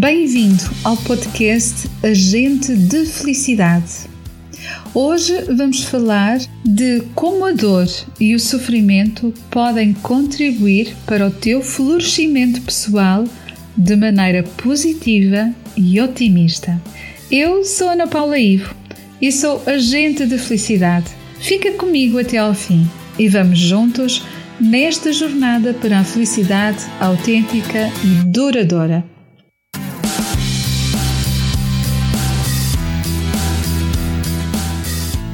Bem-vindo ao podcast Agente de Felicidade. Hoje vamos falar de como a dor e o sofrimento podem contribuir para o teu florescimento pessoal de maneira positiva e otimista. Eu sou Ana Paula Ivo e sou agente de felicidade. Fica comigo até ao fim e vamos juntos nesta jornada para a felicidade autêntica e duradoura.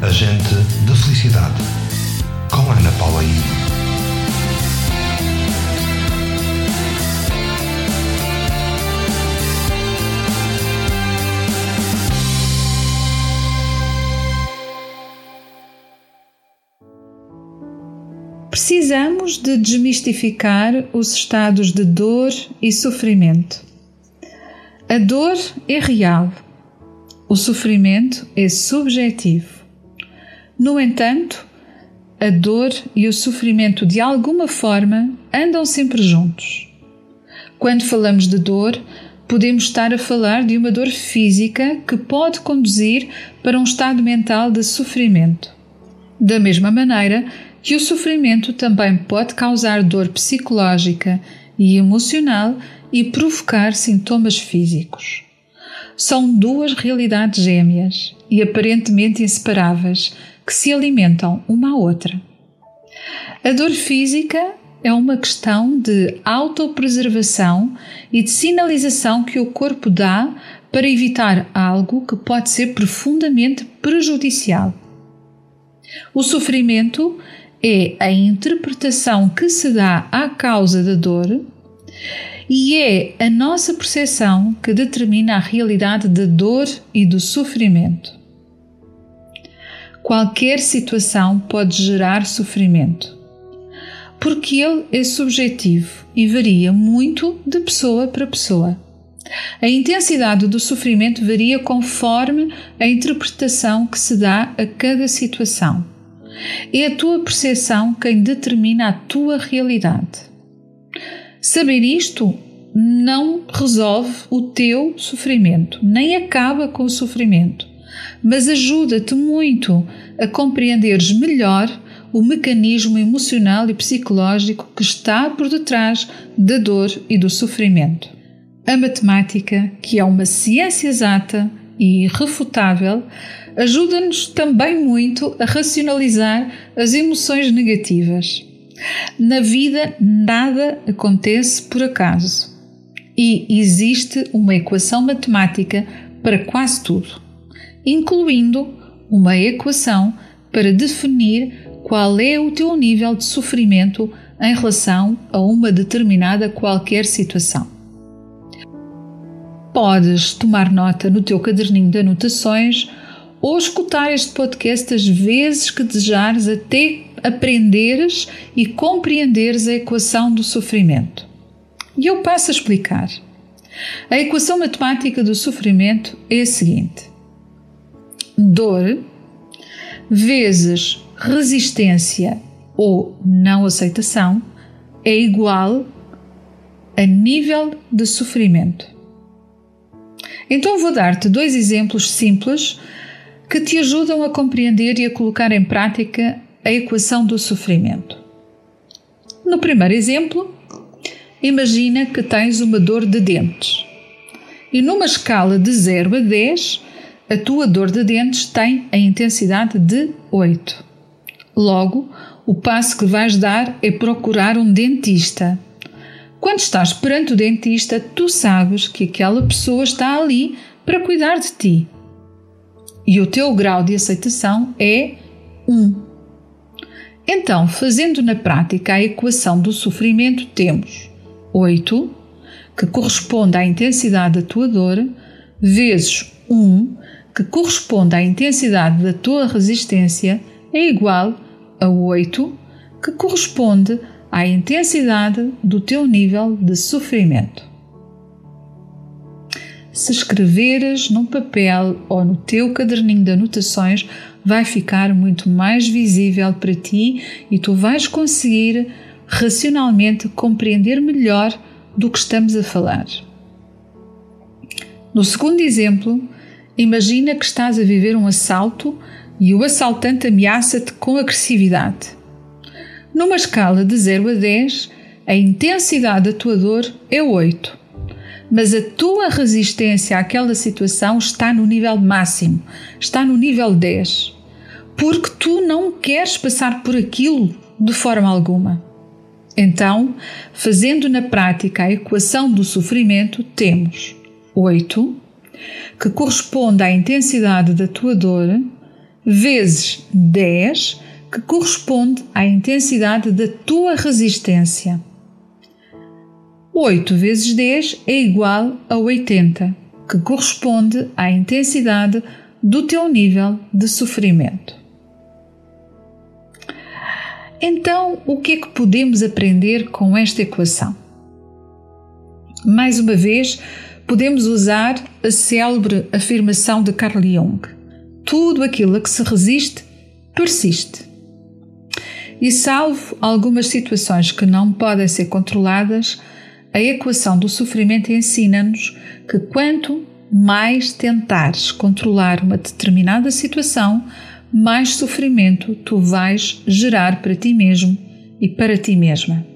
Agente de Felicidade, com Ana Paula I. Precisamos de desmistificar os estados de dor e sofrimento. A dor é real, o sofrimento é subjetivo. No entanto, a dor e o sofrimento de alguma forma andam sempre juntos. Quando falamos de dor, podemos estar a falar de uma dor física que pode conduzir para um estado mental de sofrimento. Da mesma maneira que o sofrimento também pode causar dor psicológica e emocional e provocar sintomas físicos. São duas realidades gêmeas e aparentemente inseparáveis que se alimentam uma à outra. A dor física é uma questão de autopreservação e de sinalização que o corpo dá para evitar algo que pode ser profundamente prejudicial. O sofrimento é a interpretação que se dá à causa da dor e é a nossa percepção que determina a realidade da dor e do sofrimento. Qualquer situação pode gerar sofrimento, porque ele é subjetivo e varia muito de pessoa para pessoa. A intensidade do sofrimento varia conforme a interpretação que se dá a cada situação. É a tua percepção quem determina a tua realidade. Saber isto não resolve o teu sofrimento, nem acaba com o sofrimento mas ajuda-te muito a compreenderes melhor o mecanismo emocional e psicológico que está por detrás da dor e do sofrimento. A matemática, que é uma ciência exata e irrefutável, ajuda-nos também muito a racionalizar as emoções negativas. Na vida, nada acontece por acaso e existe uma equação matemática para quase tudo incluindo uma equação para definir qual é o teu nível de sofrimento em relação a uma determinada qualquer situação. Podes tomar nota no teu caderninho de anotações ou escutar este podcast as vezes que desejares até aprenderes e compreenderes a equação do sofrimento. E eu passo a explicar. A equação matemática do sofrimento é a seguinte: dor vezes resistência ou não aceitação é igual a nível de sofrimento. Então vou dar-te dois exemplos simples que te ajudam a compreender e a colocar em prática a equação do sofrimento. No primeiro exemplo, imagina que tens uma dor de dentes e numa escala de 0 a 10 a tua dor de dentes tem a intensidade de 8. Logo, o passo que vais dar é procurar um dentista. Quando estás perante o dentista, tu sabes que aquela pessoa está ali para cuidar de ti. E o teu grau de aceitação é 1. Então, fazendo na prática a equação do sofrimento, temos 8, que corresponde à intensidade da tua dor, vezes 1, que corresponde à intensidade da tua resistência, é igual a 8, que corresponde à intensidade do teu nível de sofrimento. Se escreveres num papel ou no teu caderninho de anotações, vai ficar muito mais visível para ti e tu vais conseguir racionalmente compreender melhor do que estamos a falar. No segundo exemplo, imagina que estás a viver um assalto e o assaltante ameaça-te com agressividade. Numa escala de 0 a 10, a intensidade da tua dor é 8, mas a tua resistência àquela situação está no nível máximo, está no nível 10, porque tu não queres passar por aquilo de forma alguma. Então, fazendo na prática a equação do sofrimento, temos 8, que corresponde à intensidade da tua dor, vezes 10, que corresponde à intensidade da tua resistência. 8 vezes 10 é igual a 80, que corresponde à intensidade do teu nível de sofrimento. Então, o que é que podemos aprender com esta equação? Mais uma vez, podemos usar a célebre afirmação de Carl Jung: tudo aquilo a que se resiste, persiste. E salvo algumas situações que não podem ser controladas, a equação do sofrimento ensina-nos que quanto mais tentares controlar uma determinada situação, mais sofrimento tu vais gerar para ti mesmo e para ti mesma.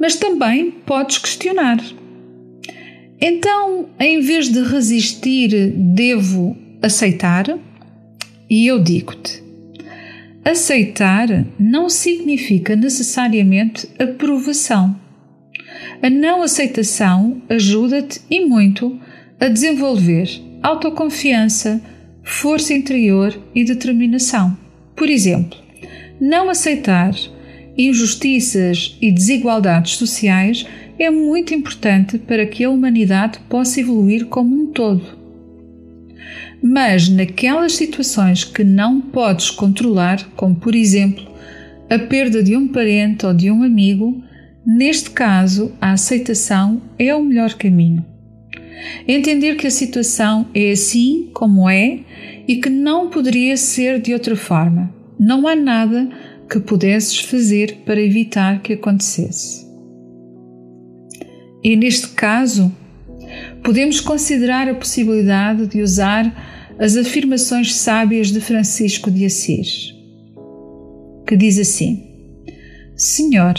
Mas também podes questionar então, em vez de resistir, devo aceitar? E eu digo-te: aceitar não significa necessariamente aprovação. A não aceitação ajuda-te e muito a desenvolver autoconfiança, força interior e determinação. Por exemplo, não aceitar injustiças e desigualdades sociais é muito importante para que a humanidade possa evoluir como um todo. Mas naquelas situações que não podes controlar, como por exemplo a perda de um parente ou de um amigo, neste caso a aceitação é o melhor caminho. Entender que a situação é assim como é e que não poderia ser de outra forma. Não há nada que pudesses fazer para evitar que acontecesse. E neste caso, podemos considerar a possibilidade de usar as afirmações sábias de Francisco de Assis, que diz assim: Senhor,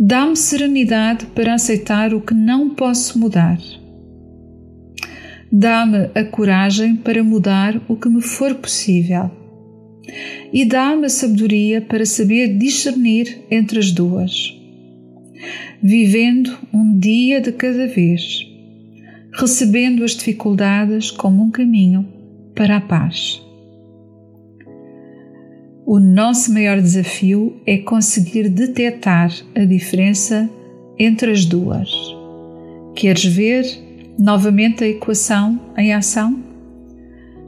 dá-me serenidade para aceitar o que não posso mudar. Dá-me a coragem para mudar o que me for possível. E dá-me a sabedoria para saber discernir entre as duas vivendo um dia de cada vez, recebendo as dificuldades como um caminho para a paz. O nosso maior desafio é conseguir detectar a diferença entre as duas. Queres ver novamente a equação em ação?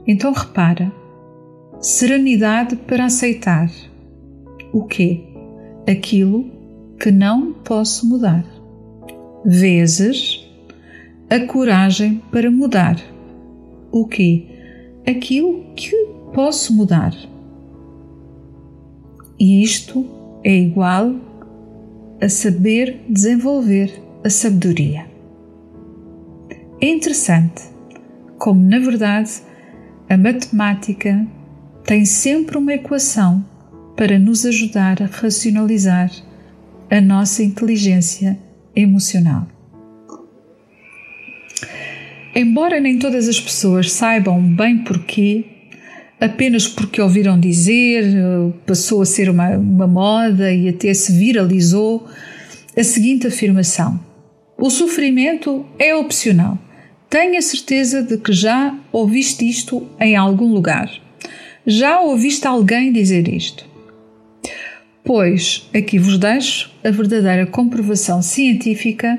Então repara: serenidade para aceitar o quê? Aquilo que não posso mudar, vezes a coragem para mudar. O que? Aquilo que posso mudar. E isto é igual a saber desenvolver a sabedoria. É interessante como, na verdade, a matemática tem sempre uma equação para nos ajudar a racionalizar a nossa inteligência emocional. Embora nem todas as pessoas saibam bem porquê, apenas porque ouviram dizer, passou a ser uma, uma moda e até se viralizou a seguinte afirmação: O sofrimento é opcional. Tenha certeza de que já ouviste isto em algum lugar. Já ouviste alguém dizer isto? Pois aqui vos deixo a verdadeira comprovação científica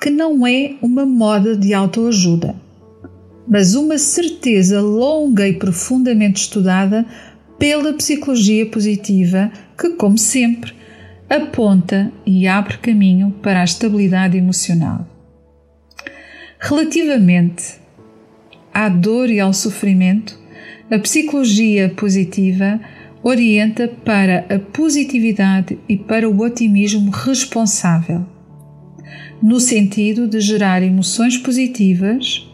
que não é uma moda de autoajuda, mas uma certeza longa e profundamente estudada pela psicologia positiva que, como sempre, aponta e abre caminho para a estabilidade emocional. Relativamente à dor e ao sofrimento, a psicologia positiva orienta para a positividade e para o otimismo responsável. no sentido de gerar emoções positivas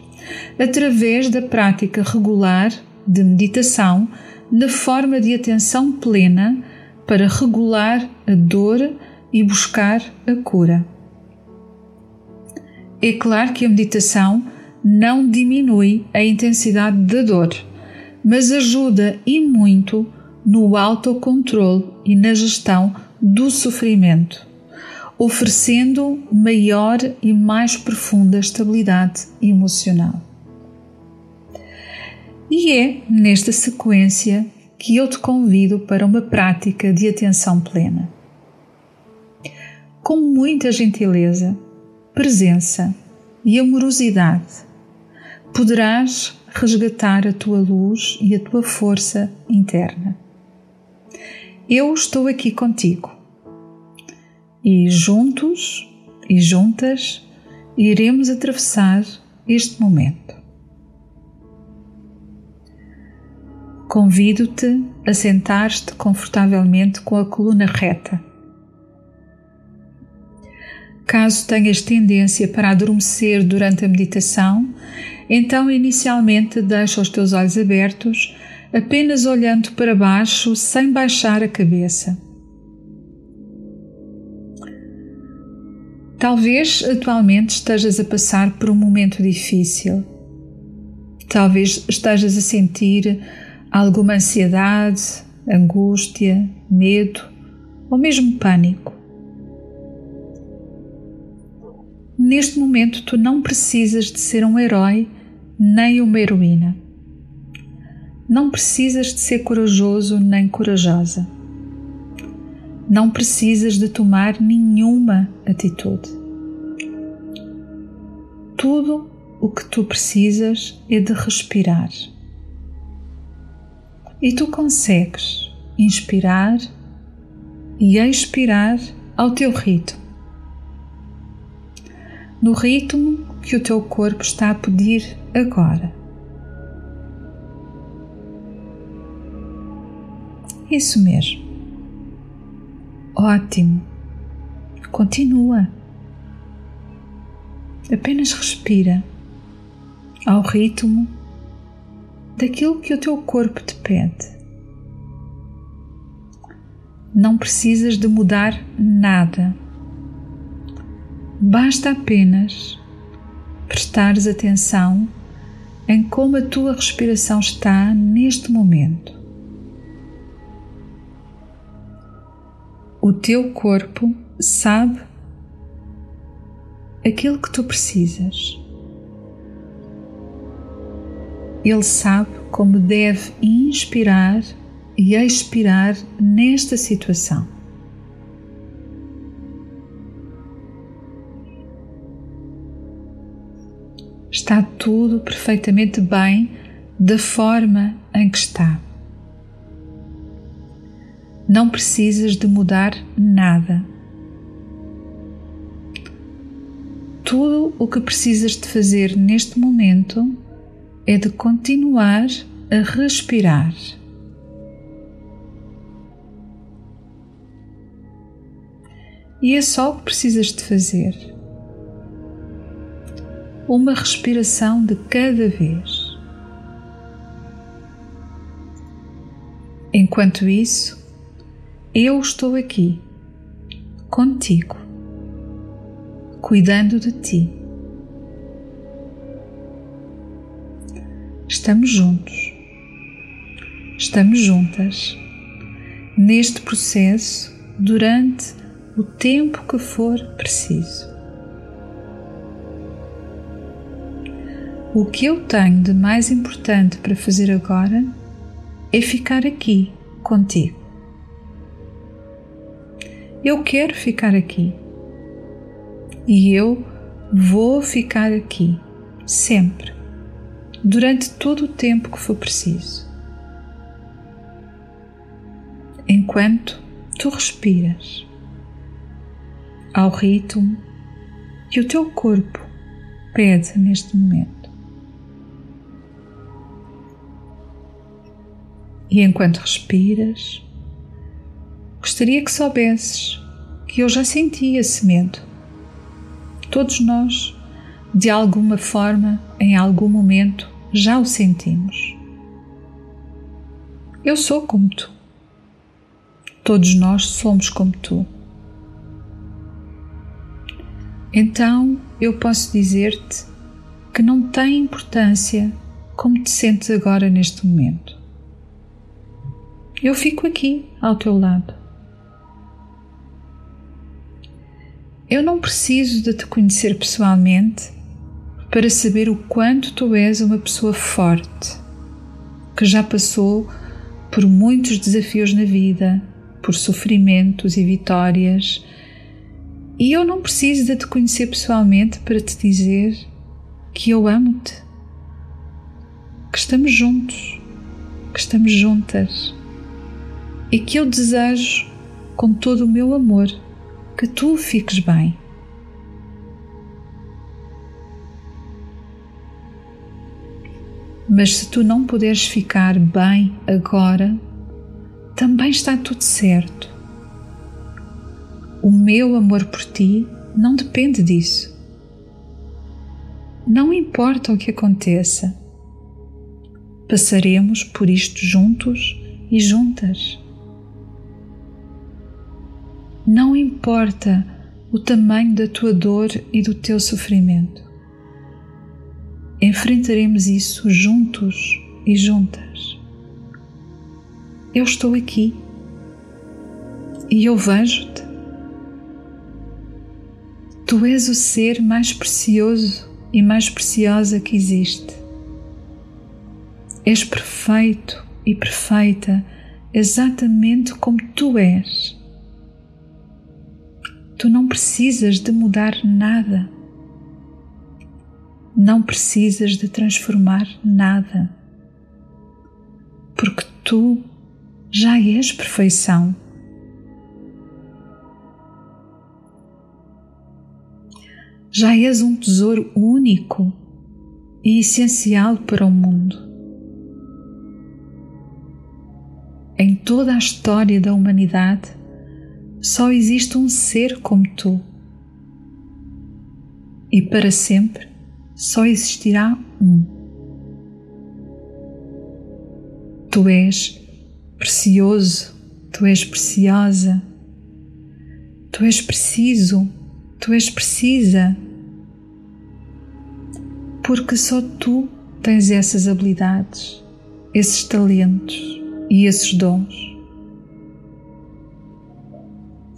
através da prática regular de meditação na forma de atenção plena para regular a dor e buscar a cura. É claro que a meditação não diminui a intensidade da dor, mas ajuda e muito no autocontrole e na gestão do sofrimento, oferecendo maior e mais profunda estabilidade emocional. E é nesta sequência que eu te convido para uma prática de atenção plena. Com muita gentileza, presença e amorosidade, poderás resgatar a tua luz e a tua força interna. Eu estou aqui contigo e juntos e juntas iremos atravessar este momento. Convido-te a sentar-te confortavelmente com a coluna reta. Caso tenhas tendência para adormecer durante a meditação, então inicialmente deixa os teus olhos abertos, apenas olhando para baixo sem baixar a cabeça. Talvez atualmente estejas a passar por um momento difícil. Talvez estejas a sentir alguma ansiedade, angústia, medo ou mesmo pânico. Neste momento, tu não precisas de ser um herói nem uma heroína. Não precisas de ser corajoso nem corajosa. Não precisas de tomar nenhuma atitude. Tudo o que tu precisas é de respirar e tu consegues inspirar e expirar ao teu ritmo. No ritmo que o teu corpo está a pedir agora. Isso mesmo. Ótimo. Continua. Apenas respira ao ritmo daquilo que o teu corpo te pede. Não precisas de mudar nada. Basta apenas prestares atenção em como a tua respiração está neste momento. O teu corpo sabe aquilo que tu precisas. Ele sabe como deve inspirar e expirar nesta situação. Está tudo perfeitamente bem da forma em que está. Não precisas de mudar nada. Tudo o que precisas de fazer neste momento é de continuar a respirar. E é só o que precisas de fazer. Uma respiração de cada vez. Enquanto isso, eu estou aqui, contigo, cuidando de ti. Estamos juntos, estamos juntas neste processo durante o tempo que for preciso. O que eu tenho de mais importante para fazer agora é ficar aqui contigo. Eu quero ficar aqui e eu vou ficar aqui sempre durante todo o tempo que for preciso. Enquanto tu respiras ao ritmo que o teu corpo pede neste momento. E enquanto respiras, gostaria que soubesses que eu já senti esse medo, todos nós, de alguma forma, em algum momento, já o sentimos. Eu sou como tu. Todos nós somos como tu. Então eu posso dizer-te que não tem importância como te sentes agora neste momento. Eu fico aqui ao teu lado. Eu não preciso de te conhecer pessoalmente para saber o quanto tu és uma pessoa forte, que já passou por muitos desafios na vida, por sofrimentos e vitórias, e eu não preciso de te conhecer pessoalmente para te dizer que eu amo-te, que estamos juntos, que estamos juntas e que eu desejo com todo o meu amor que tu fiques bem. Mas se tu não puderes ficar bem agora, também está tudo certo. O meu amor por ti não depende disso. Não importa o que aconteça, passaremos por isto juntos e juntas. Não importa o tamanho da tua dor e do teu sofrimento. Enfrentaremos isso juntos e juntas. Eu estou aqui e eu vejo-te. Tu és o ser mais precioso e mais preciosa que existe. És perfeito e perfeita exatamente como tu és. Tu não precisas de mudar nada. Não precisas de transformar nada. Porque tu já és perfeição. Já és um tesouro único e essencial para o mundo. Em toda a história da humanidade, só existe um ser como tu. E para sempre só existirá um. Tu és precioso, tu és preciosa, tu és preciso, tu és precisa, porque só tu tens essas habilidades, esses talentos e esses dons.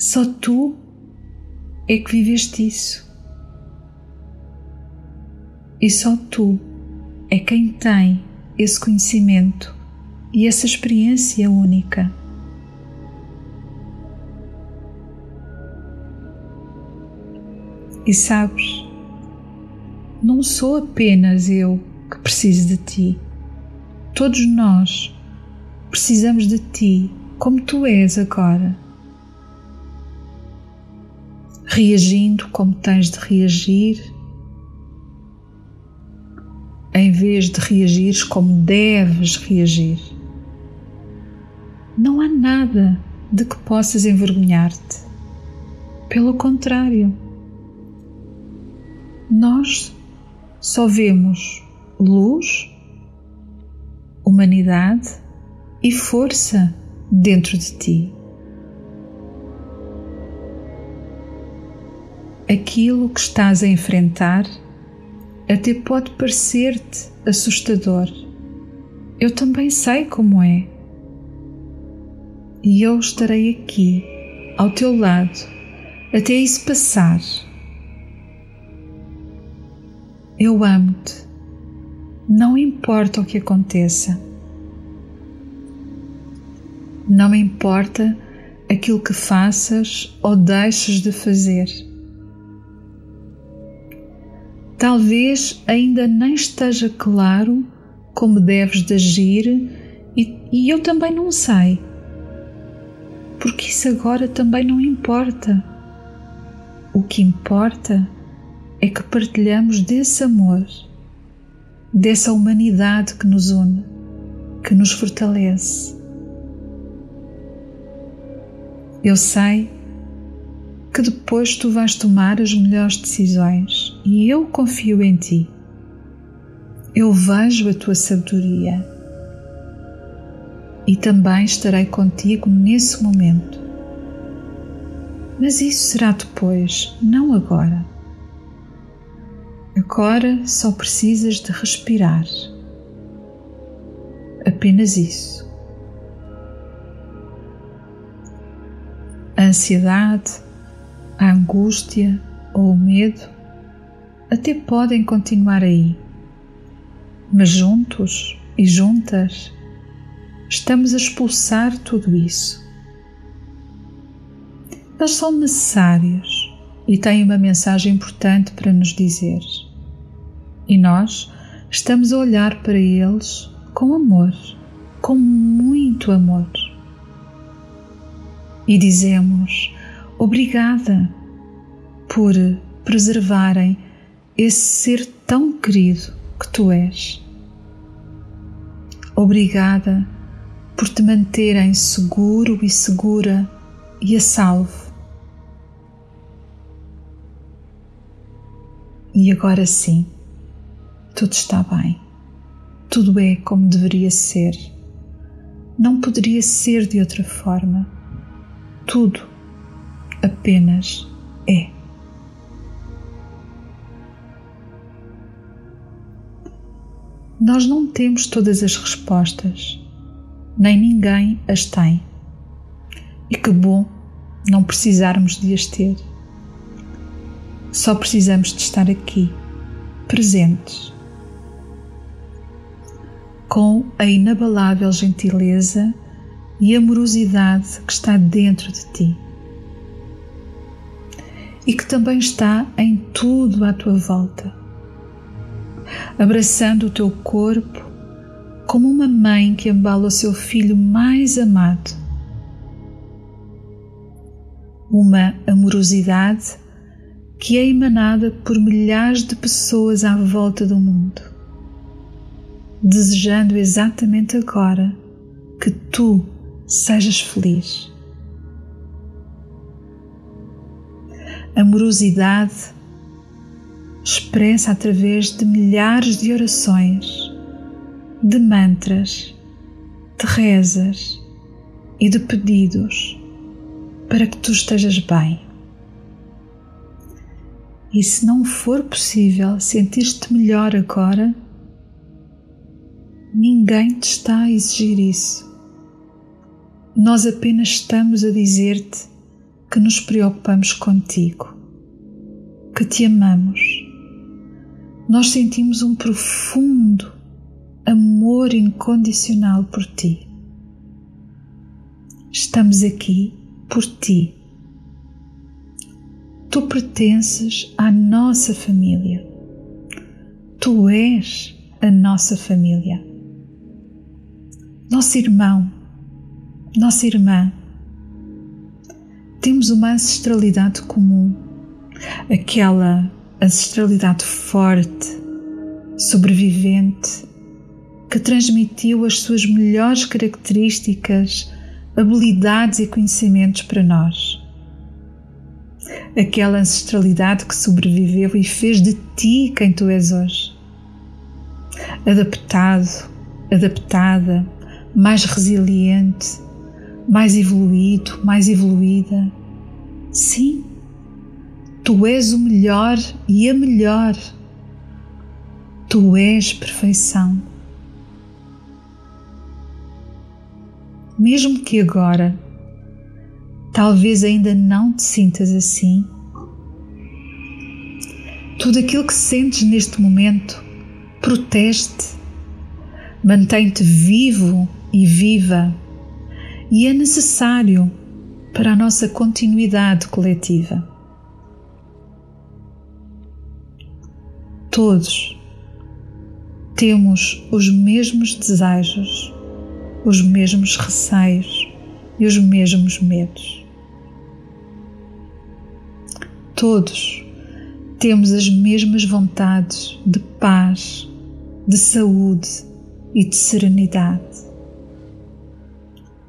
Só tu é que viveste isso. E só tu é quem tem esse conhecimento e essa experiência única. E sabes, não sou apenas eu que preciso de ti. Todos nós precisamos de ti como tu és agora reagindo como tens de reagir, em vez de reagires como deves reagir. Não há nada de que possas envergonhar-te. Pelo contrário, nós só vemos luz, humanidade e força dentro de ti. Aquilo que estás a enfrentar até pode parecer-te assustador. Eu também sei como é. E eu estarei aqui, ao teu lado, até isso passar. Eu amo-te, não importa o que aconteça. Não me importa aquilo que faças ou deixes de fazer talvez ainda nem esteja claro como deves de agir e, e eu também não sei. Porque isso agora também não importa. O que importa é que partilhamos desse amor, dessa humanidade que nos une, que nos fortalece. Eu sei que depois tu vais tomar as melhores decisões e eu confio em ti. Eu vejo a tua sabedoria e também estarei contigo nesse momento. Mas isso será depois, não agora. Agora só precisas de respirar. Apenas isso. A ansiedade, a angústia ou o medo até podem continuar aí, mas juntos e juntas estamos a expulsar tudo isso. Eles são necessários e têm uma mensagem importante para nos dizer. E nós estamos a olhar para eles com amor, com muito amor. E dizemos obrigada por preservarem esse ser tão querido que tu és. Obrigada por te manterem seguro e segura e a salvo. E agora sim, tudo está bem. Tudo é como deveria ser. Não poderia ser de outra forma. Tudo apenas é. Nós não temos todas as respostas nem ninguém as tem. E que bom não precisarmos de as ter. Só precisamos de estar aqui, presentes, com a inabalável gentileza e amorosidade que está dentro de ti e que também está em tudo à tua volta, abraçando o teu corpo como uma mãe que embala o seu filho mais amado. Uma amorosidade que é emanada por milhares de pessoas à volta do mundo, desejando exatamente agora que tu sejas feliz. Amorosidade expressa através de milhares de orações de mantras, de rezas e de pedidos para que tu estejas bem. E se não for possível sentir-te melhor agora, ninguém te está a exigir isso. Nós apenas estamos a dizer-te que nos preocupamos contigo, que te amamos. Nós sentimos um profundo amor incondicional por ti. Estamos aqui por ti. Tu pertences à nossa família. Tu és a nossa família. Nosso irmão, nossa irmã. Temos uma ancestralidade comum, aquela ancestralidade forte, sobrevivente que transmitiu as suas melhores características, habilidades e conhecimentos para nós. Aquela ancestralidade que sobreviveu e fez de ti quem tu és hoje. Adaptado, adaptada, mais resiliente, mais evoluído, mais evoluída. Sim, tu és o melhor e a melhor. Tu és perfeição. mesmo que agora talvez ainda não te sintas assim, tudo aquilo que sentes neste momento protege-te, mantém-te vivo e viva e é necessário para a nossa continuidade coletiva. Todos temos os mesmos desejos os mesmos receios e os mesmos medos. Todos temos as mesmas vontades de paz, de saúde e de serenidade.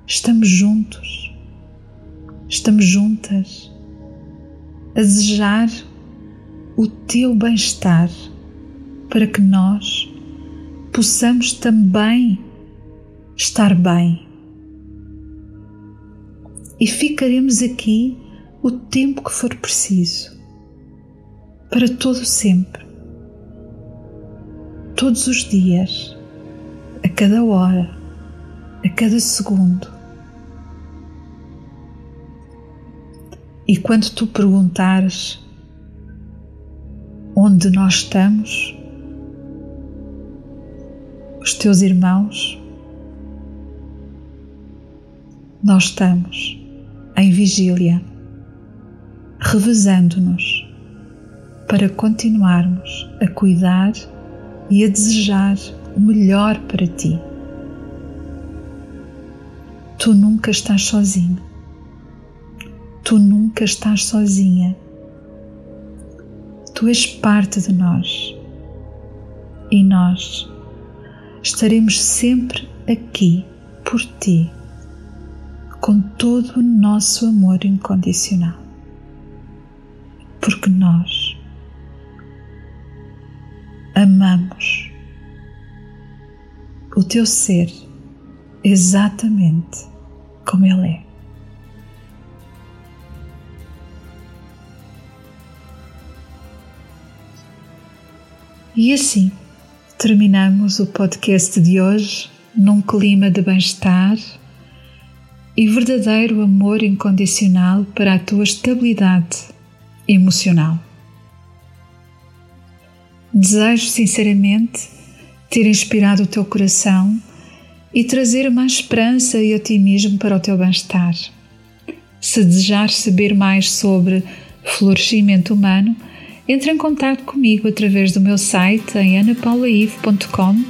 Estamos juntos, estamos juntas a desejar o teu bem-estar para que nós possamos também estar bem. E ficaremos aqui o tempo que for preciso, para todo sempre, todos os dias, a cada hora, a cada segundo. E quando tu perguntares onde nós estamos, os teus irmãos, nós estamos em vigília, revezando-nos para continuarmos a cuidar e a desejar o melhor para ti. Tu nunca estás sozinho. Tu nunca estás sozinha. Tu és parte de nós e nós estaremos sempre aqui por ti com todo o nosso amor incondicional. Porque nós amamos o teu ser exatamente como ele é. E assim terminamos o podcast de hoje num clima de bem-estar e verdadeiro amor incondicional para a tua estabilidade emocional. Desejo sinceramente ter inspirado o teu coração e trazer mais esperança e otimismo para o teu bem-estar. Se desejares saber mais sobre florescimento humano, entre em contato comigo através do meu site em anapaulaive.com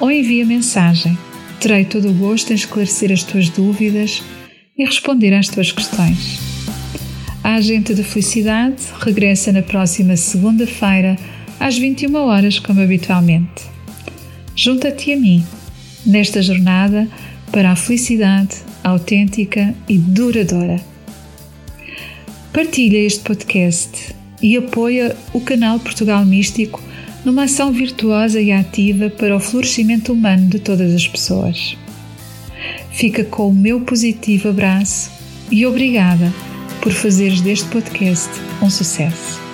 ou envia mensagem Terei todo o gosto em esclarecer as tuas dúvidas e responder às tuas questões. A Agente de Felicidade regressa na próxima segunda-feira às 21 horas, como habitualmente. Junta-te a mim nesta jornada para a felicidade autêntica e duradoura. Partilha este podcast e apoia o canal Portugal Místico numa ação virtuosa e ativa para o florescimento humano de todas as pessoas. Fica com o meu positivo abraço e obrigada por fazeres deste podcast um sucesso.